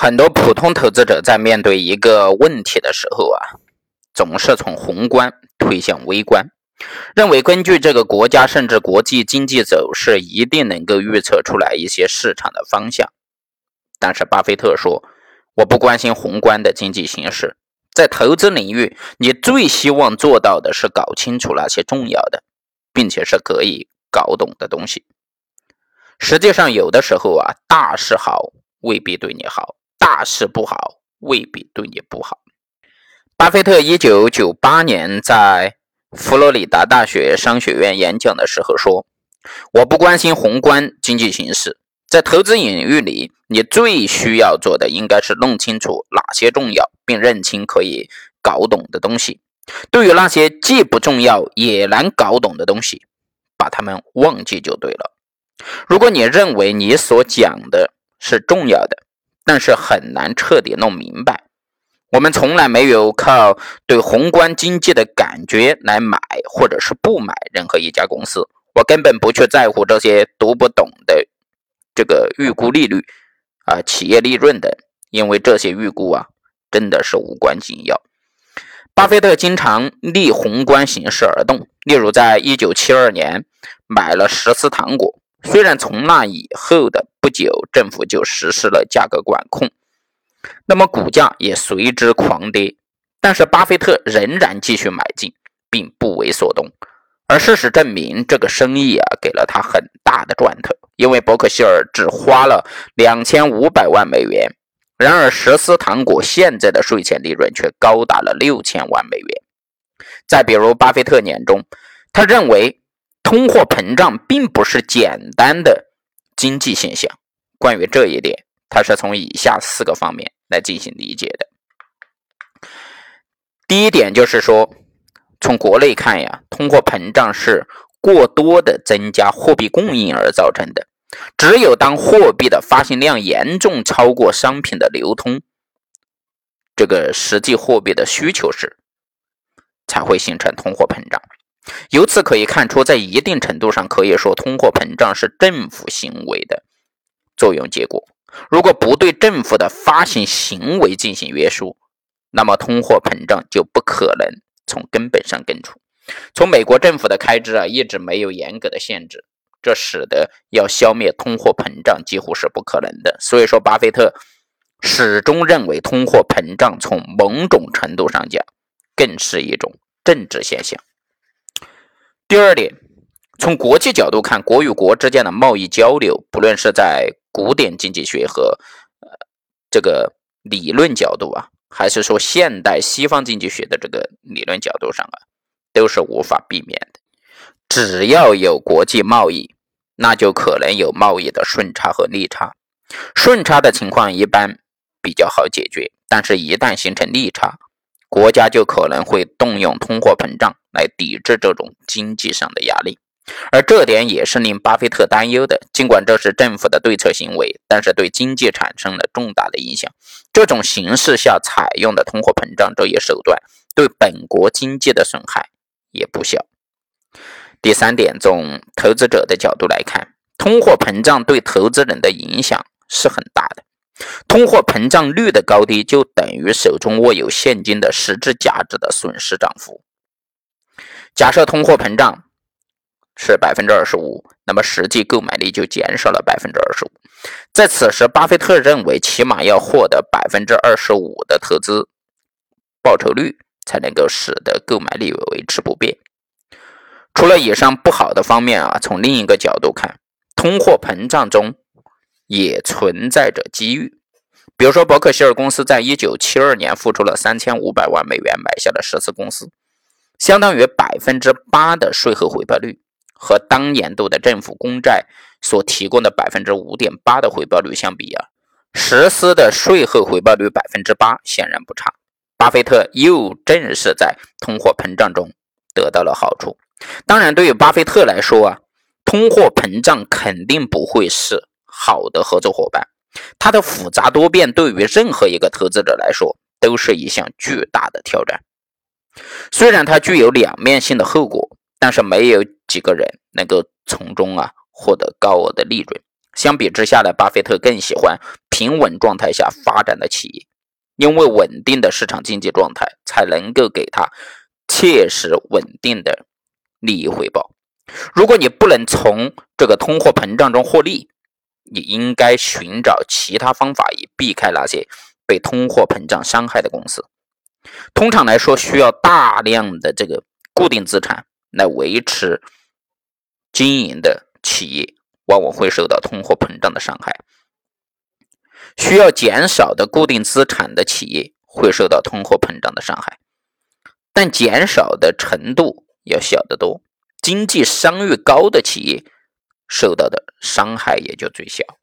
很多普通投资者在面对一个问题的时候啊，总是从宏观推向微观，认为根据这个国家甚至国际经济走势，一定能够预测出来一些市场的方向。但是巴菲特说：“我不关心宏观的经济形势，在投资领域，你最希望做到的是搞清楚那些重要的，并且是可以搞懂的东西。实际上，有的时候啊，大势好未必对你好。”大事不好，未必对你不好。巴菲特一九九八年在佛罗里达大学商学院演讲的时候说：“我不关心宏观经济形势，在投资领域里，你最需要做的应该是弄清楚哪些重要，并认清可以搞懂的东西。对于那些既不重要也难搞懂的东西，把它们忘记就对了。如果你认为你所讲的是重要的，但是很难彻底弄明白。我们从来没有靠对宏观经济的感觉来买或者是不买任何一家公司。我根本不去在乎这些读不懂的这个预估利率啊、企业利润等，因为这些预估啊真的是无关紧要。巴菲特经常逆宏观形势而动，例如在一九七二年买了十斯糖果。虽然从那以后的不久，政府就实施了价格管控，那么股价也随之狂跌，但是巴菲特仍然继续买进，并不为所动。而事实证明，这个生意啊给了他很大的赚头，因为伯克希尔只花了两千五百万美元，然而十斯糖果现在的税前利润却高达了六千万美元。再比如，巴菲特眼中，他认为。通货膨胀并不是简单的经济现象。关于这一点，他是从以下四个方面来进行理解的。第一点就是说，从国内看呀，通货膨胀是过多的增加货币供应而造成的。只有当货币的发行量严重超过商品的流通，这个实际货币的需求时，才会形成通货膨胀。由此可以看出，在一定程度上可以说，通货膨胀是政府行为的作用结果。如果不对政府的发行行为进行约束，那么通货膨胀就不可能从根本上根除。从美国政府的开支啊，一直没有严格的限制，这使得要消灭通货膨胀几乎是不可能的。所以说，巴菲特始终认为，通货膨胀从某种程度上讲，更是一种政治现象。第二点，从国际角度看，国与国之间的贸易交流，不论是在古典经济学和呃这个理论角度啊，还是说现代西方经济学的这个理论角度上啊，都是无法避免的。只要有国际贸易，那就可能有贸易的顺差和逆差。顺差的情况一般比较好解决，但是一旦形成逆差，国家就可能会动用通货膨胀来抵制这种经济上的压力，而这点也是令巴菲特担忧的。尽管这是政府的对策行为，但是对经济产生了重大的影响。这种形势下采用的通货膨胀这一手段，对本国经济的损害也不小。第三点，从投资者的角度来看，通货膨胀对投资人的影响是很大的。通货膨胀率的高低就等于手中握有现金的实质价值的损失涨幅。假设通货膨胀是百分之二十五，那么实际购买力就减少了百分之二十五。在此时，巴菲特认为，起码要获得百分之二十五的投资报酬率，才能够使得购买力维持不变。除了以上不好的方面啊，从另一个角度看，通货膨胀中。也存在着机遇，比如说伯克希尔公司在一九七二年付出了三千五百万美元买下了十次公司，相当于百分之八的税后回报率，和当年度的政府公债所提供的百分之五点八的回报率相比啊，实施的税后回报率百分之八显然不差。巴菲特又正是在通货膨胀中得到了好处。当然，对于巴菲特来说啊，通货膨胀肯定不会是。好的合作伙伴，它的复杂多变对于任何一个投资者来说都是一项巨大的挑战。虽然它具有两面性的后果，但是没有几个人能够从中啊获得高额的利润。相比之下呢，巴菲特更喜欢平稳状态下发展的企业，因为稳定的市场经济状态才能够给他切实稳定的利益回报。如果你不能从这个通货膨胀中获利，你应该寻找其他方法以避开那些被通货膨胀伤害的公司。通常来说，需要大量的这个固定资产来维持经营的企业。往往会受到通货膨胀的伤害，需要减少的固定资产的企业会受到通货膨胀的伤害，但减少的程度要小得多。经济商誉高的企业受到的伤害也就最小。